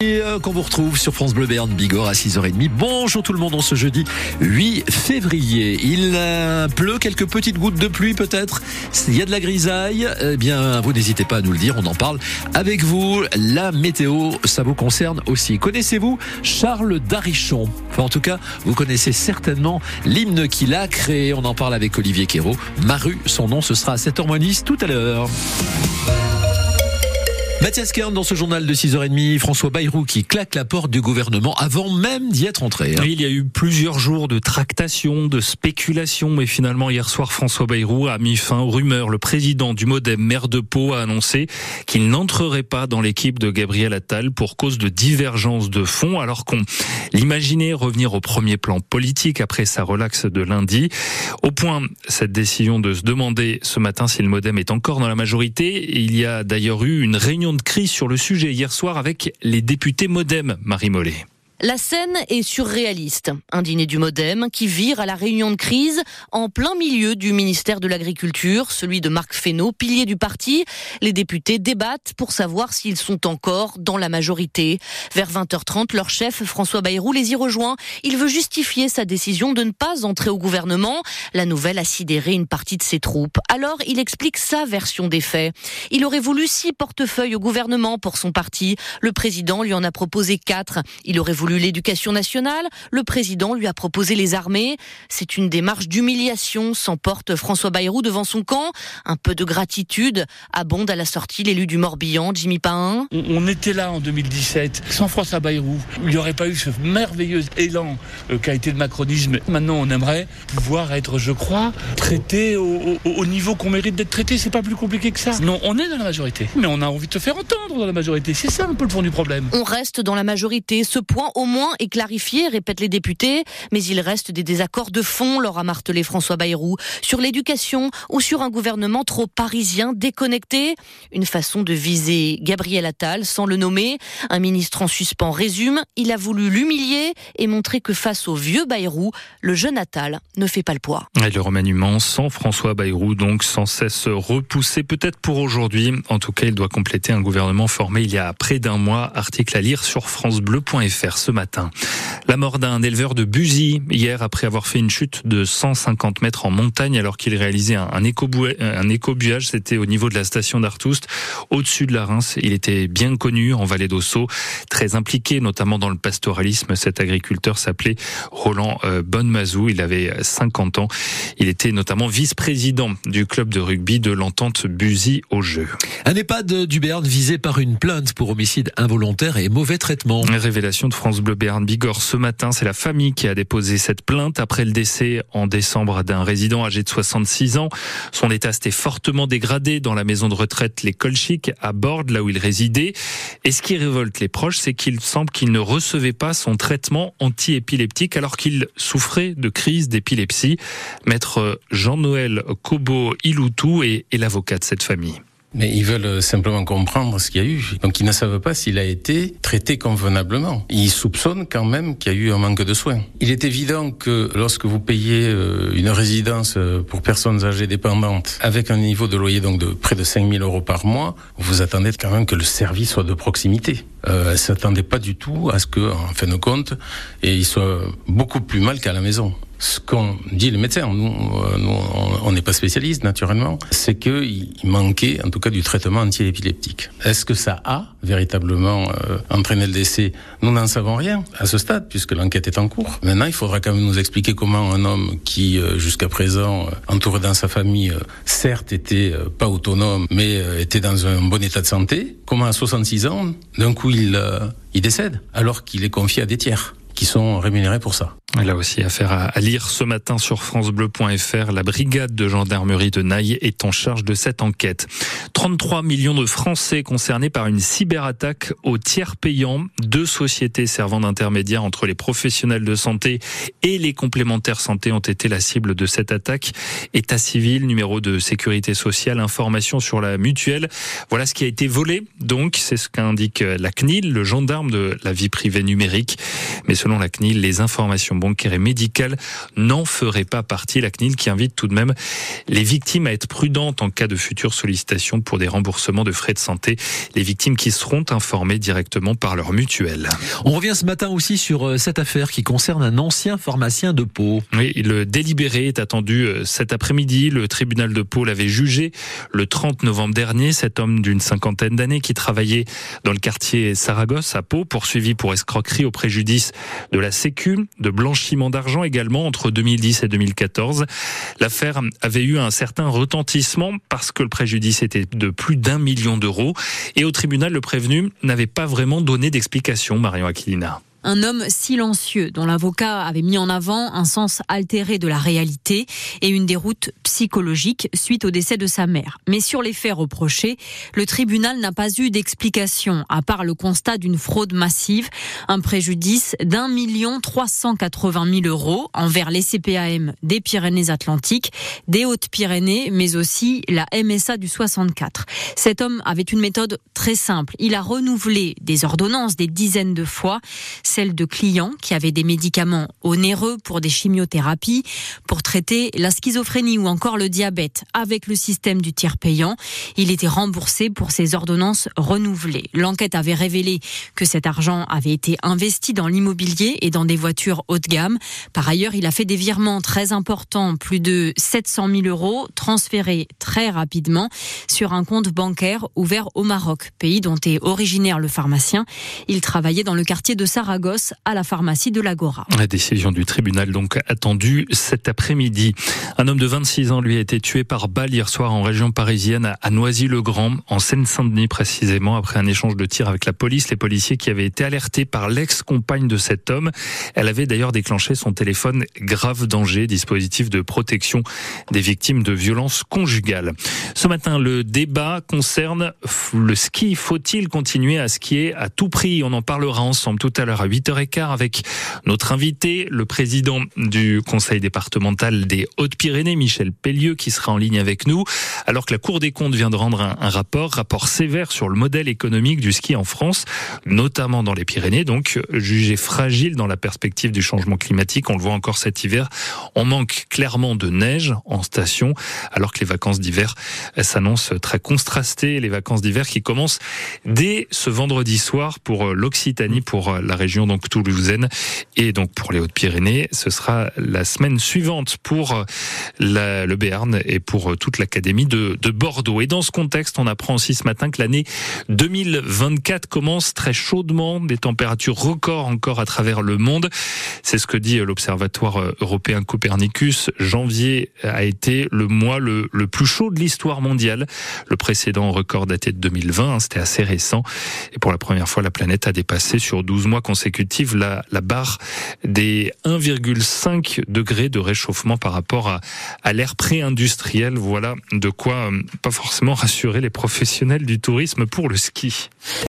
Et euh, qu'on vous retrouve sur France Bleu Béarn Bigorre à 6h30. Bonjour tout le monde, on ce jeudi 8 février. Il euh, pleut quelques petites gouttes de pluie peut-être. Il y a de la grisaille. Eh bien, vous n'hésitez pas à nous le dire, on en parle avec vous. La météo, ça vous concerne aussi. Connaissez-vous Charles Darichon? Enfin, En tout cas, vous connaissez certainement l'hymne qu'il a créé. On en parle avec Olivier Quérault. Maru, son nom, ce sera à 7h10 tout à l'heure. Mathias Kern dans ce journal de 6h30, François Bayrou qui claque la porte du gouvernement avant même d'y être entré. Hein. il y a eu plusieurs jours de tractation, de spéculation, mais finalement hier soir François Bayrou a mis fin aux rumeurs. Le président du Modem, maire de Pau, a annoncé qu'il n'entrerait pas dans l'équipe de Gabriel Attal pour cause de divergence de fonds, alors qu'on l'imaginait revenir au premier plan politique après sa relaxe de lundi. Au point, cette décision de se demander ce matin si le Modem est encore dans la majorité. Il y a d'ailleurs eu une réunion de crise sur le sujet hier soir avec les députés Modem, Marie Mollet. La scène est surréaliste. Un dîner du Modem qui vire à la réunion de crise en plein milieu du ministère de l'Agriculture, celui de Marc Fesneau, pilier du parti. Les députés débattent pour savoir s'ils sont encore dans la majorité. Vers 20h30, leur chef, François Bayrou, les y rejoint. Il veut justifier sa décision de ne pas entrer au gouvernement. La nouvelle a sidéré une partie de ses troupes. Alors, il explique sa version des faits. Il aurait voulu six portefeuilles au gouvernement pour son parti. Le président lui en a proposé quatre. L'éducation nationale, le président lui a proposé les armées. C'est une démarche d'humiliation, s'emporte François Bayrou devant son camp. Un peu de gratitude abonde à la sortie l'élu du Morbihan, Jimmy Pain. On était là en 2017, sans François Bayrou. Il n'y aurait pas eu ce merveilleux élan euh, qu'a été le macronisme. Maintenant, on aimerait pouvoir être, je crois, traité au, au niveau qu'on mérite d'être traité. C'est pas plus compliqué que ça. Non, on est dans la majorité, mais on a envie de te faire entendre dans la majorité. C'est ça un peu le fond du problème. On reste dans la majorité. Ce point au moins est clarifié, répètent les députés, mais il reste des désaccords de fond, leur a martelé François Bayrou, sur l'éducation ou sur un gouvernement trop parisien déconnecté. Une façon de viser Gabriel Attal sans le nommer. Un ministre en suspens résume, il a voulu l'humilier et montrer que face au vieux Bayrou, le jeune Attal ne fait pas le poids. Le remaniement sans François Bayrou, donc sans cesse repoussé, peut-être pour aujourd'hui. En tout cas, il doit compléter un gouvernement formé il y a près d'un mois. Article à lire sur francebleu.fr ce matin. La mort d'un éleveur de Buzy hier après avoir fait une chute de 150 mètres en montagne alors qu'il réalisait un, un écobuage. C'était au niveau de la station d'Artoust, au-dessus de la Reims. Il était bien connu en vallée d'Ossau, très impliqué notamment dans le pastoralisme. Cet agriculteur s'appelait Roland euh, Bonnemazou. Il avait 50 ans. Il était notamment vice-président du club de rugby de l'entente Buzy au jeu. Un EHPAD du Béarn visé par une plainte pour homicide involontaire et mauvais traitement. Révélation de France Bleu Béarn Bigorre ce matin. C'est la famille qui a déposé cette plainte après le décès en décembre d'un résident âgé de 66 ans. Son état s'était fortement dégradé dans la maison de retraite Les Colchiques à Bordes, là où il résidait. Et ce qui révolte les proches, c'est qu'il semble qu'il ne recevait pas son traitement anti-épileptique alors qu'il souffrait de crise d'épilepsie. Maître Jean-Noël Kobo-Iloutou est, est l'avocat de cette famille. Mais ils veulent simplement comprendre ce qu'il y a eu. Donc ils ne savent pas s'il a été traité convenablement. Ils soupçonnent quand même qu'il y a eu un manque de soins. Il est évident que lorsque vous payez euh, une résidence euh, pour personnes âgées dépendantes avec un niveau de loyer donc de près de 5000 euros par mois, vous attendez quand même que le service soit de proximité. Euh, elle s'attendait pas du tout à ce que, en fin de compte, et il soit beaucoup plus mal qu'à la maison ce qu'on dit les médecins, nous, euh, nous on n'est pas spécialistes naturellement, c'est qu'il manquait en tout cas du traitement anti-épileptique. Est-ce que ça a véritablement euh, entraîné le décès? Nous n'en savons rien à ce stade puisque l'enquête est en cours. Maintenant, il faudra quand même nous expliquer comment un homme qui euh, jusqu'à présent entouré dans sa famille, certes était pas autonome, mais était dans un bon état de santé, comment à 66 ans, d'un coup il, il décède alors qu'il est confié à des tiers qui sont rémunérés pour ça. Là aussi, affaire à lire ce matin sur francebleu.fr. La brigade de gendarmerie de Naï est en charge de cette enquête. 33 millions de Français concernés par une cyberattaque au tiers payant. Deux sociétés servant d'intermédiaire entre les professionnels de santé et les complémentaires santé ont été la cible de cette attaque. État civil, numéro de sécurité sociale, information sur la mutuelle. Voilà ce qui a été volé. Donc, c'est ce qu'indique la CNIL, le gendarme de la vie privée numérique. Mais selon la CNIL, les informations bancaire et médicale n'en ferait pas partie. La CNIL qui invite tout de même les victimes à être prudentes en cas de future sollicitation pour des remboursements de frais de santé. Les victimes qui seront informées directement par leur mutuelle. On revient ce matin aussi sur euh, cette affaire qui concerne un ancien pharmacien de Pau. Oui, le délibéré est attendu euh, cet après-midi. Le tribunal de Pau l'avait jugé le 30 novembre dernier. Cet homme d'une cinquantaine d'années qui travaillait dans le quartier Saragosse à Pau, poursuivi pour escroquerie au préjudice de la Sécu, de d'argent également entre 2010 et 2014. L'affaire avait eu un certain retentissement parce que le préjudice était de plus d'un million d'euros et au tribunal le prévenu n'avait pas vraiment donné d'explication, Marion Aquilina un homme silencieux dont l'avocat avait mis en avant un sens altéré de la réalité et une déroute psychologique suite au décès de sa mère. Mais sur les faits reprochés, le tribunal n'a pas eu d'explication à part le constat d'une fraude massive, un préjudice d'un million trois cent quatre-vingt mille euros envers les CPAM des Pyrénées-Atlantiques, des Hautes-Pyrénées, mais aussi la MSA du 64. Cet homme avait une méthode très simple. Il a renouvelé des ordonnances des dizaines de fois celle de clients qui avaient des médicaments onéreux pour des chimiothérapies, pour traiter la schizophrénie ou encore le diabète avec le système du tiers payant. Il était remboursé pour ces ordonnances renouvelées. L'enquête avait révélé que cet argent avait été investi dans l'immobilier et dans des voitures haut de gamme. Par ailleurs, il a fait des virements très importants, plus de 700 000 euros, transférés très rapidement sur un compte bancaire ouvert au Maroc, pays dont est originaire le pharmacien. Il travaillait dans le quartier de Saragosse à la pharmacie de l'Agora. La décision du tribunal donc attendue cet après-midi. Un homme de 26 ans lui a été tué par balle hier soir en région parisienne à Noisy-le-Grand, en Seine-Saint-Denis précisément, après un échange de tirs avec la police. Les policiers qui avaient été alertés par l'ex-compagne de cet homme. Elle avait d'ailleurs déclenché son téléphone grave danger, dispositif de protection des victimes de violences conjugales. Ce matin, le débat concerne le ski. Faut-il continuer à skier à tout prix? On en parlera ensemble tout à l'heure 8h15 avec notre invité, le président du conseil départemental des Hautes-Pyrénées, Michel Pellieu, qui sera en ligne avec nous, alors que la Cour des comptes vient de rendre un, un rapport, rapport sévère sur le modèle économique du ski en France, notamment dans les Pyrénées, donc jugé fragile dans la perspective du changement climatique. On le voit encore cet hiver. On manque clairement de neige en station, alors que les vacances d'hiver s'annoncent très contrastées. Les vacances d'hiver qui commencent dès ce vendredi soir pour l'Occitanie, pour la région donc toulousaine et donc pour les Hautes-Pyrénées, ce sera la semaine suivante pour la, le Béarn et pour toute l'académie de, de Bordeaux. Et dans ce contexte, on apprend aussi ce matin que l'année 2024 commence très chaudement, des températures records encore à travers le monde. C'est ce que dit l'Observatoire européen Copernicus. Janvier a été le mois le, le plus chaud de l'histoire mondiale. Le précédent record daté de 2020, hein, c'était assez récent. Et pour la première fois, la planète a dépassé sur 12 mois la, barre des 1,5 degrés de réchauffement par rapport à, à l'ère pré-industrielle. Voilà de quoi euh, pas forcément rassurer les professionnels du tourisme pour le ski.